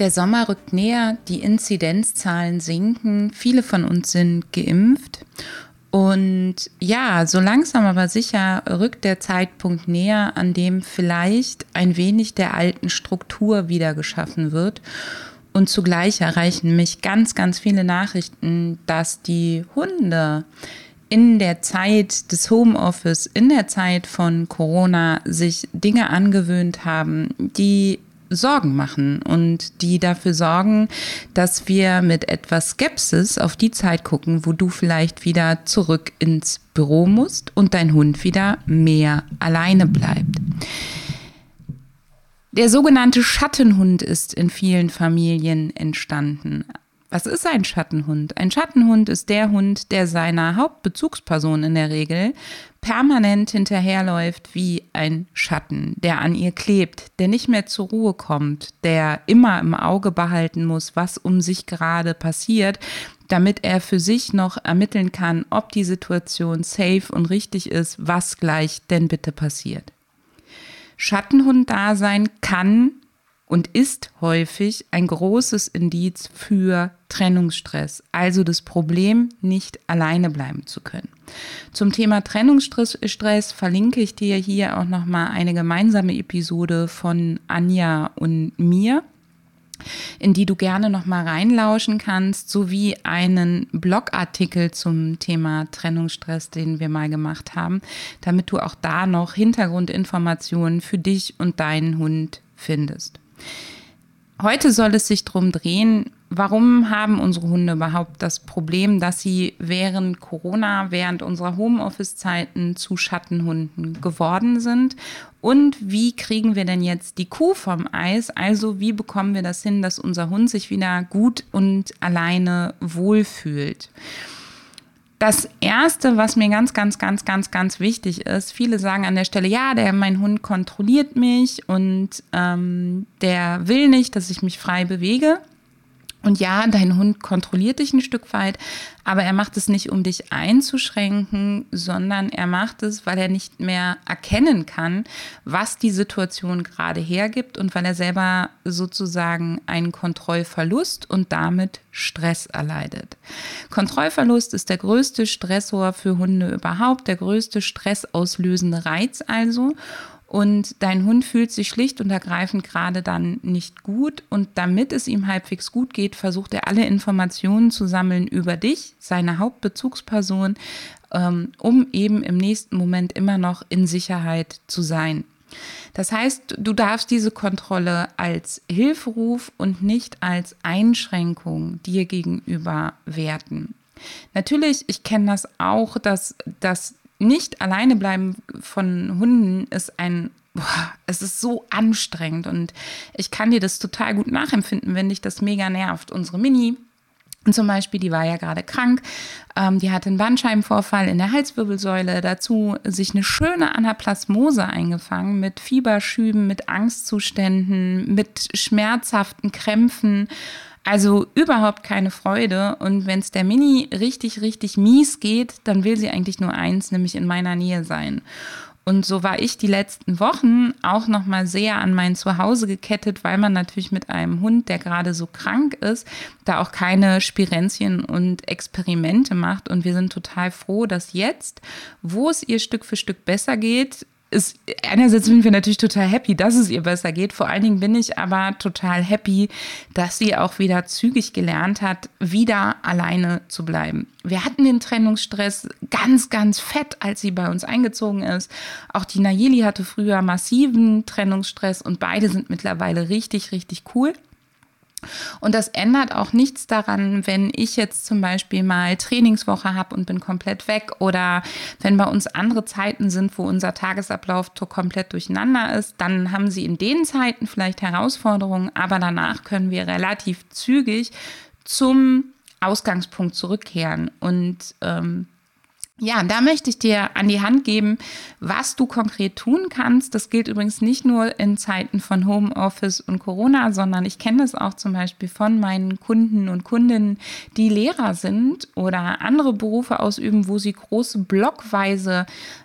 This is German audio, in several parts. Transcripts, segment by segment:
Der Sommer rückt näher, die Inzidenzzahlen sinken, viele von uns sind geimpft. Und ja, so langsam aber sicher rückt der Zeitpunkt näher, an dem vielleicht ein wenig der alten Struktur wieder geschaffen wird. Und zugleich erreichen mich ganz, ganz viele Nachrichten, dass die Hunde in der Zeit des Homeoffice, in der Zeit von Corona sich Dinge angewöhnt haben, die Sorgen machen und die dafür sorgen, dass wir mit etwas Skepsis auf die Zeit gucken, wo du vielleicht wieder zurück ins Büro musst und dein Hund wieder mehr alleine bleibt. Der sogenannte Schattenhund ist in vielen Familien entstanden. Was ist ein Schattenhund? Ein Schattenhund ist der Hund, der seiner Hauptbezugsperson in der Regel permanent hinterherläuft wie ein Schatten, der an ihr klebt, der nicht mehr zur Ruhe kommt, der immer im Auge behalten muss, was um sich gerade passiert, damit er für sich noch ermitteln kann, ob die Situation safe und richtig ist, was gleich denn bitte passiert. Schattenhund-Dasein kann und ist häufig ein großes Indiz für Trennungsstress, also das Problem, nicht alleine bleiben zu können. Zum Thema Trennungsstress verlinke ich dir hier auch noch mal eine gemeinsame Episode von Anja und mir in die du gerne noch mal reinlauschen kannst, sowie einen Blogartikel zum Thema Trennungsstress, den wir mal gemacht haben, damit du auch da noch Hintergrundinformationen für dich und deinen Hund findest. Heute soll es sich darum drehen, warum haben unsere Hunde überhaupt das Problem, dass sie während Corona, während unserer Homeoffice-Zeiten zu Schattenhunden geworden sind? Und wie kriegen wir denn jetzt die Kuh vom Eis? Also wie bekommen wir das hin, dass unser Hund sich wieder gut und alleine wohlfühlt? Das erste, was mir ganz, ganz, ganz, ganz, ganz wichtig ist, viele sagen an der Stelle, ja, der, mein Hund kontrolliert mich und ähm, der will nicht, dass ich mich frei bewege. Und ja, dein Hund kontrolliert dich ein Stück weit, aber er macht es nicht, um dich einzuschränken, sondern er macht es, weil er nicht mehr erkennen kann, was die Situation gerade hergibt und weil er selber sozusagen einen Kontrollverlust und damit Stress erleidet. Kontrollverlust ist der größte Stressor für Hunde überhaupt, der größte stressauslösende Reiz also und dein Hund fühlt sich schlicht und ergreifend gerade dann nicht gut und damit es ihm halbwegs gut geht, versucht er alle Informationen zu sammeln über dich, seine Hauptbezugsperson, ähm, um eben im nächsten Moment immer noch in Sicherheit zu sein. Das heißt, du darfst diese Kontrolle als Hilferuf und nicht als Einschränkung dir gegenüber werten. Natürlich, ich kenne das auch, dass, dass nicht alleine bleiben von Hunden ist ein, boah, es ist so anstrengend und ich kann dir das total gut nachempfinden, wenn dich das mega nervt. Unsere Mini, zum Beispiel, die war ja gerade krank, ähm, die hatte einen Bandscheibenvorfall in der Halswirbelsäule, dazu sich eine schöne Anaplasmose eingefangen mit Fieberschüben, mit Angstzuständen, mit schmerzhaften Krämpfen. Also überhaupt keine Freude. Und wenn es der Mini richtig, richtig mies geht, dann will sie eigentlich nur eins, nämlich in meiner Nähe sein. Und so war ich die letzten Wochen auch noch mal sehr an mein Zuhause gekettet, weil man natürlich mit einem Hund, der gerade so krank ist, da auch keine Spirenzien und Experimente macht. Und wir sind total froh, dass jetzt, wo es ihr Stück für Stück besser geht, ist, einerseits sind wir natürlich total happy, dass es ihr besser geht. Vor allen Dingen bin ich aber total happy, dass sie auch wieder zügig gelernt hat, wieder alleine zu bleiben. Wir hatten den Trennungsstress ganz, ganz fett, als sie bei uns eingezogen ist. Auch die Nayeli hatte früher massiven Trennungsstress und beide sind mittlerweile richtig, richtig cool. Und das ändert auch nichts daran, wenn ich jetzt zum Beispiel mal Trainingswoche habe und bin komplett weg oder wenn bei uns andere Zeiten sind, wo unser Tagesablauf komplett durcheinander ist, dann haben sie in den Zeiten vielleicht Herausforderungen, aber danach können wir relativ zügig zum Ausgangspunkt zurückkehren. Und ähm, ja, da möchte ich dir an die Hand geben, was du konkret tun kannst. Das gilt übrigens nicht nur in Zeiten von Homeoffice und Corona, sondern ich kenne das auch zum Beispiel von meinen Kunden und Kundinnen, die Lehrer sind oder andere Berufe ausüben, wo sie große Blockweise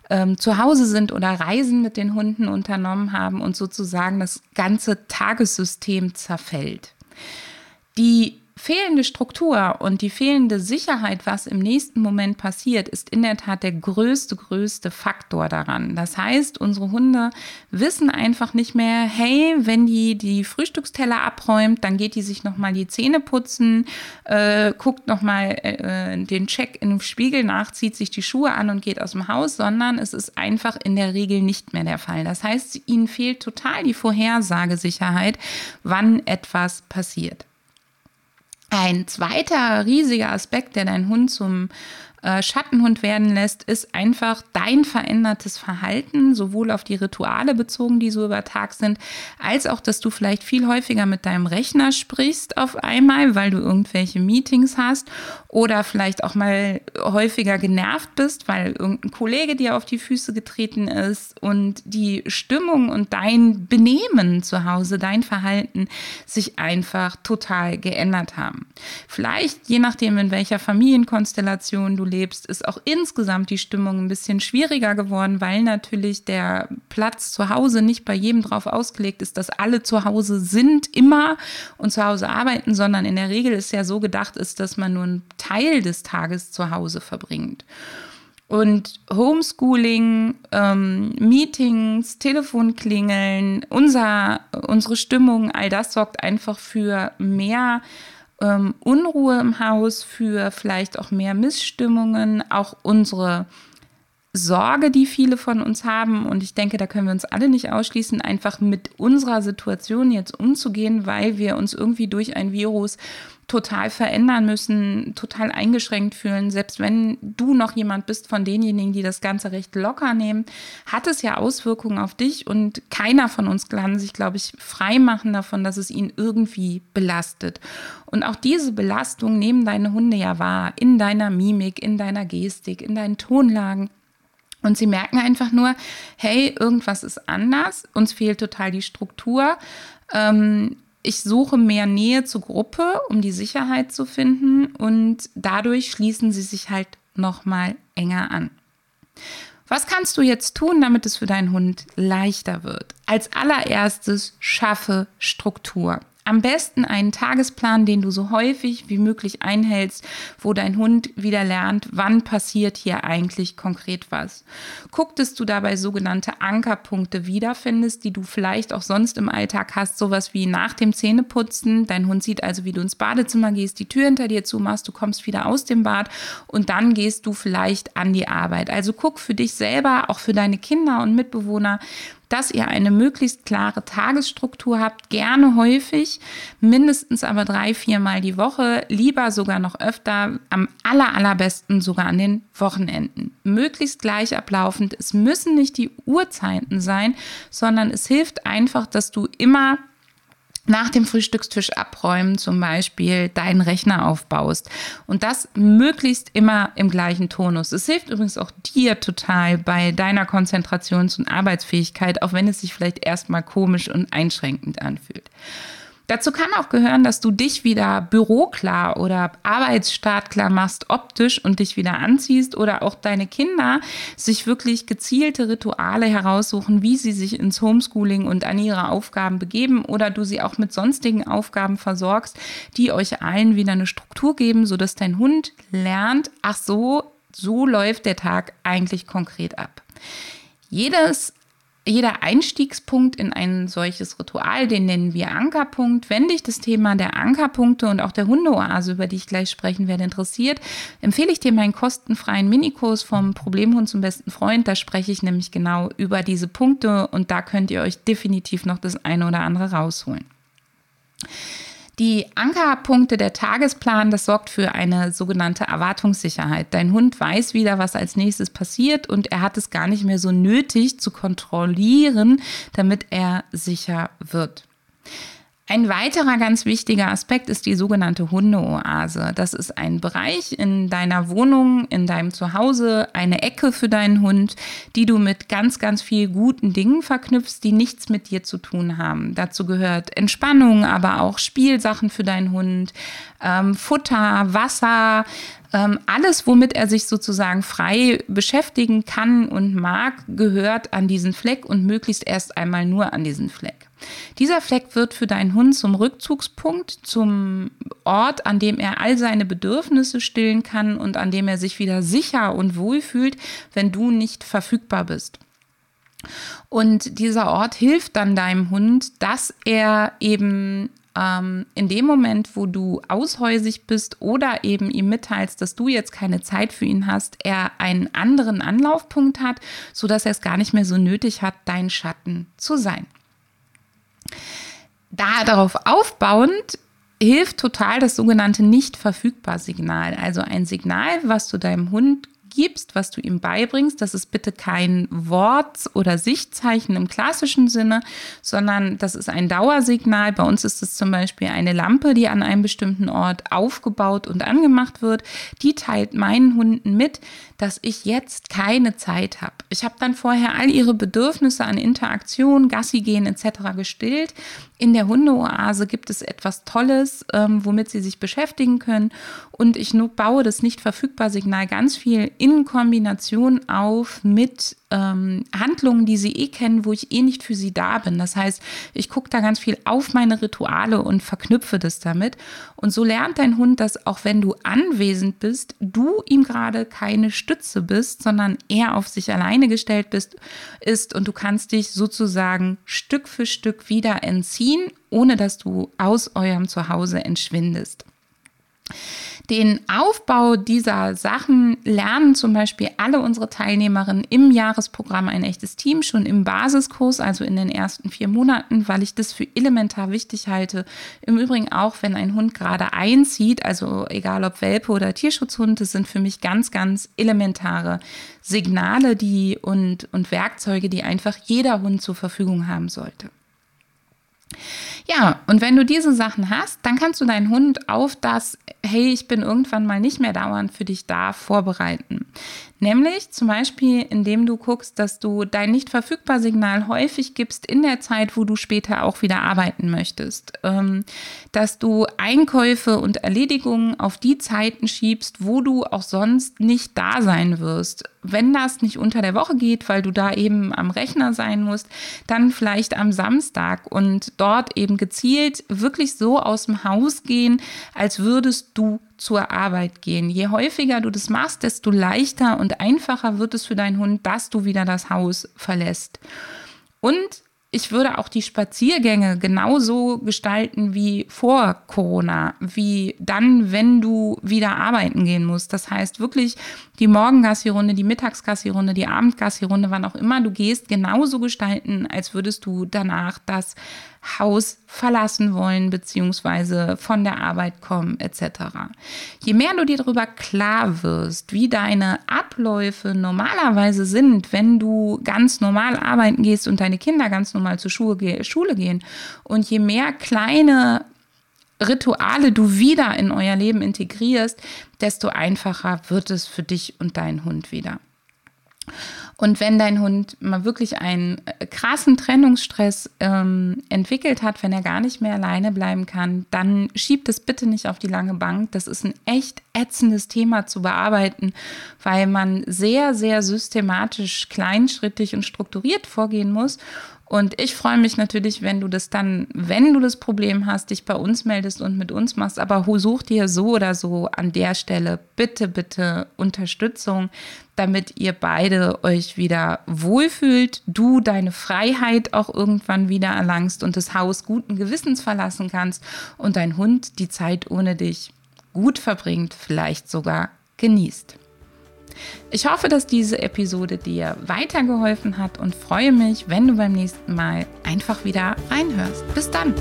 ähm, zu Hause sind oder Reisen mit den Hunden unternommen haben und sozusagen das ganze Tagessystem zerfällt. Die fehlende Struktur und die fehlende Sicherheit, was im nächsten Moment passiert, ist in der Tat der größte, größte Faktor daran. Das heißt, unsere Hunde wissen einfach nicht mehr, hey, wenn die die Frühstücksteller abräumt, dann geht die sich nochmal die Zähne putzen, äh, guckt nochmal äh, den Check im Spiegel nach, zieht sich die Schuhe an und geht aus dem Haus, sondern es ist einfach in der Regel nicht mehr der Fall. Das heißt, ihnen fehlt total die Vorhersagesicherheit, wann etwas passiert. Ein zweiter riesiger Aspekt, der deinen Hund zum äh, Schattenhund werden lässt, ist einfach dein verändertes Verhalten, sowohl auf die Rituale bezogen, die so über Tag sind, als auch, dass du vielleicht viel häufiger mit deinem Rechner sprichst auf einmal, weil du irgendwelche Meetings hast oder vielleicht auch mal häufiger genervt bist, weil irgendein Kollege dir auf die Füße getreten ist und die Stimmung und dein Benehmen zu Hause, dein Verhalten sich einfach total geändert haben. Vielleicht, je nachdem, in welcher Familienkonstellation du lebst, lebst, ist auch insgesamt die Stimmung ein bisschen schwieriger geworden, weil natürlich der Platz zu Hause nicht bei jedem drauf ausgelegt ist, dass alle zu Hause sind immer und zu Hause arbeiten, sondern in der Regel ist ja so gedacht ist, dass man nur einen Teil des Tages zu Hause verbringt. Und Homeschooling, ähm, Meetings, Telefonklingeln, unser, unsere Stimmung, all das sorgt einfach für mehr ähm, Unruhe im Haus, für vielleicht auch mehr Missstimmungen, auch unsere Sorge, die viele von uns haben, und ich denke, da können wir uns alle nicht ausschließen, einfach mit unserer Situation jetzt umzugehen, weil wir uns irgendwie durch ein Virus total verändern müssen, total eingeschränkt fühlen. Selbst wenn du noch jemand bist von denjenigen, die das Ganze recht locker nehmen, hat es ja Auswirkungen auf dich und keiner von uns kann sich, glaube ich, frei machen davon, dass es ihn irgendwie belastet. Und auch diese Belastung nehmen deine Hunde ja wahr, in deiner Mimik, in deiner Gestik, in deinen Tonlagen. Und sie merken einfach nur, hey, irgendwas ist anders, uns fehlt total die Struktur. Ähm, ich suche mehr Nähe zur Gruppe, um die Sicherheit zu finden und dadurch schließen sie sich halt noch mal enger an. Was kannst du jetzt tun, damit es für deinen Hund leichter wird? Als allererstes schaffe Struktur. Am besten einen Tagesplan, den du so häufig wie möglich einhältst, wo dein Hund wieder lernt, wann passiert hier eigentlich konkret was. Guck, dass du dabei sogenannte Ankerpunkte wiederfindest, die du vielleicht auch sonst im Alltag hast, sowas wie nach dem Zähneputzen. Dein Hund sieht also, wie du ins Badezimmer gehst, die Tür hinter dir zumachst, du kommst wieder aus dem Bad und dann gehst du vielleicht an die Arbeit. Also guck für dich selber, auch für deine Kinder und Mitbewohner, dass ihr eine möglichst klare Tagesstruktur habt, gerne häufig, mindestens aber drei, viermal die Woche, lieber sogar noch öfter, am aller, allerbesten sogar an den Wochenenden. Möglichst gleich ablaufend. Es müssen nicht die Uhrzeiten sein, sondern es hilft einfach, dass du immer nach dem Frühstückstisch abräumen zum Beispiel deinen Rechner aufbaust und das möglichst immer im gleichen Tonus. Es hilft übrigens auch dir total bei deiner Konzentrations- und Arbeitsfähigkeit, auch wenn es sich vielleicht erstmal komisch und einschränkend anfühlt. Dazu kann auch gehören, dass du dich wieder büroklar oder arbeitsstartklar machst optisch und dich wieder anziehst oder auch deine Kinder sich wirklich gezielte Rituale heraussuchen, wie sie sich ins Homeschooling und an ihre Aufgaben begeben oder du sie auch mit sonstigen Aufgaben versorgst, die euch allen wieder eine Struktur geben, sodass dein Hund lernt, ach so, so läuft der Tag eigentlich konkret ab. Jedes jeder Einstiegspunkt in ein solches Ritual, den nennen wir Ankerpunkt. Wenn dich das Thema der Ankerpunkte und auch der Hundeoase, über die ich gleich sprechen werde, interessiert, empfehle ich dir meinen kostenfreien Minikurs vom Problemhund zum besten Freund. Da spreche ich nämlich genau über diese Punkte und da könnt ihr euch definitiv noch das eine oder andere rausholen. Die Ankerpunkte der Tagesplan, das sorgt für eine sogenannte Erwartungssicherheit. Dein Hund weiß wieder, was als nächstes passiert und er hat es gar nicht mehr so nötig zu kontrollieren, damit er sicher wird. Ein weiterer ganz wichtiger Aspekt ist die sogenannte Hundeoase. Das ist ein Bereich in deiner Wohnung, in deinem Zuhause, eine Ecke für deinen Hund, die du mit ganz, ganz viel guten Dingen verknüpfst, die nichts mit dir zu tun haben. Dazu gehört Entspannung, aber auch Spielsachen für deinen Hund, ähm, Futter, Wasser, ähm, alles, womit er sich sozusagen frei beschäftigen kann und mag, gehört an diesen Fleck und möglichst erst einmal nur an diesen Fleck. Dieser Fleck wird für deinen Hund zum Rückzugspunkt, zum Ort, an dem er all seine Bedürfnisse stillen kann und an dem er sich wieder sicher und wohl fühlt, wenn du nicht verfügbar bist. Und dieser Ort hilft dann deinem Hund, dass er eben ähm, in dem Moment, wo du aushäusig bist oder eben ihm mitteilst, dass du jetzt keine Zeit für ihn hast, er einen anderen Anlaufpunkt hat, sodass er es gar nicht mehr so nötig hat, dein Schatten zu sein. Da darauf aufbauend hilft total das sogenannte nicht verfügbar Signal, also ein Signal, was du deinem Hund gibst, was du ihm beibringst. Das ist bitte kein Wort- oder Sichtzeichen im klassischen Sinne, sondern das ist ein Dauersignal. Bei uns ist es zum Beispiel eine Lampe, die an einem bestimmten Ort aufgebaut und angemacht wird. Die teilt meinen Hunden mit, dass ich jetzt keine Zeit habe. Ich habe dann vorher all ihre Bedürfnisse an Interaktion, Gassi gehen etc. gestillt. In der Hundeoase gibt es etwas Tolles, ähm, womit sie sich beschäftigen können. Und ich baue das nicht verfügbar Signal ganz viel in Kombination auf mit ähm, Handlungen, die sie eh kennen, wo ich eh nicht für sie da bin. Das heißt, ich gucke da ganz viel auf meine Rituale und verknüpfe das damit. Und so lernt dein Hund, dass auch wenn du anwesend bist, du ihm gerade keine Stütze bist, sondern er auf sich alleine gestellt bist, ist und du kannst dich sozusagen Stück für Stück wieder entziehen, ohne dass du aus eurem Zuhause entschwindest. Den Aufbau dieser Sachen lernen zum Beispiel alle unsere Teilnehmerinnen im Jahresprogramm ein echtes Team schon im Basiskurs, also in den ersten vier Monaten, weil ich das für elementar wichtig halte. Im Übrigen auch, wenn ein Hund gerade einzieht, also egal ob Welpe oder Tierschutzhund, das sind für mich ganz, ganz elementare Signale, die und, und Werkzeuge, die einfach jeder Hund zur Verfügung haben sollte. Ja, und wenn du diese Sachen hast, dann kannst du deinen Hund auf das, hey, ich bin irgendwann mal nicht mehr dauernd für dich da, vorbereiten. Nämlich zum Beispiel, indem du guckst, dass du dein nicht verfügbar Signal häufig gibst in der Zeit, wo du später auch wieder arbeiten möchtest. Ähm, dass du Einkäufe und Erledigungen auf die Zeiten schiebst, wo du auch sonst nicht da sein wirst. Wenn das nicht unter der Woche geht, weil du da eben am Rechner sein musst, dann vielleicht am Samstag und dort eben gezielt wirklich so aus dem Haus gehen, als würdest du zur Arbeit gehen. Je häufiger du das machst, desto leichter und einfacher wird es für deinen Hund, dass du wieder das Haus verlässt. Und ich würde auch die Spaziergänge genauso gestalten wie vor Corona, wie dann, wenn du wieder arbeiten gehen musst. Das heißt wirklich die Morgengassi-Runde, die Mittagsgassi-Runde, die Abendgassi-Runde, wann auch immer du gehst, genauso gestalten, als würdest du danach das Haus verlassen wollen, beziehungsweise von der Arbeit kommen, etc. Je mehr du dir darüber klar wirst, wie deine Abläufe normalerweise sind, wenn du ganz normal arbeiten gehst und deine Kinder ganz normal zur Schule, gehen, und je mehr kleine Rituale du wieder in euer Leben integrierst, desto einfacher wird es für dich und deinen Hund wieder. Und wenn dein Hund mal wirklich einen äh, krassen Trennungsstress ähm, entwickelt hat, wenn er gar nicht mehr alleine bleiben kann, dann schiebt es bitte nicht auf die lange Bank. Das ist ein echt ätzendes Thema zu bearbeiten, weil man sehr, sehr systematisch, kleinschrittig und strukturiert vorgehen muss. Und ich freue mich natürlich, wenn du das dann, wenn du das Problem hast, dich bei uns meldest und mit uns machst. Aber such dir so oder so an der Stelle bitte, bitte Unterstützung, damit ihr beide euch wieder wohlfühlt, du deine Freiheit auch irgendwann wieder erlangst und das Haus guten Gewissens verlassen kannst und dein Hund die Zeit ohne dich gut verbringt, vielleicht sogar genießt. Ich hoffe, dass diese Episode dir weitergeholfen hat und freue mich, wenn du beim nächsten Mal einfach wieder reinhörst. Bis dann!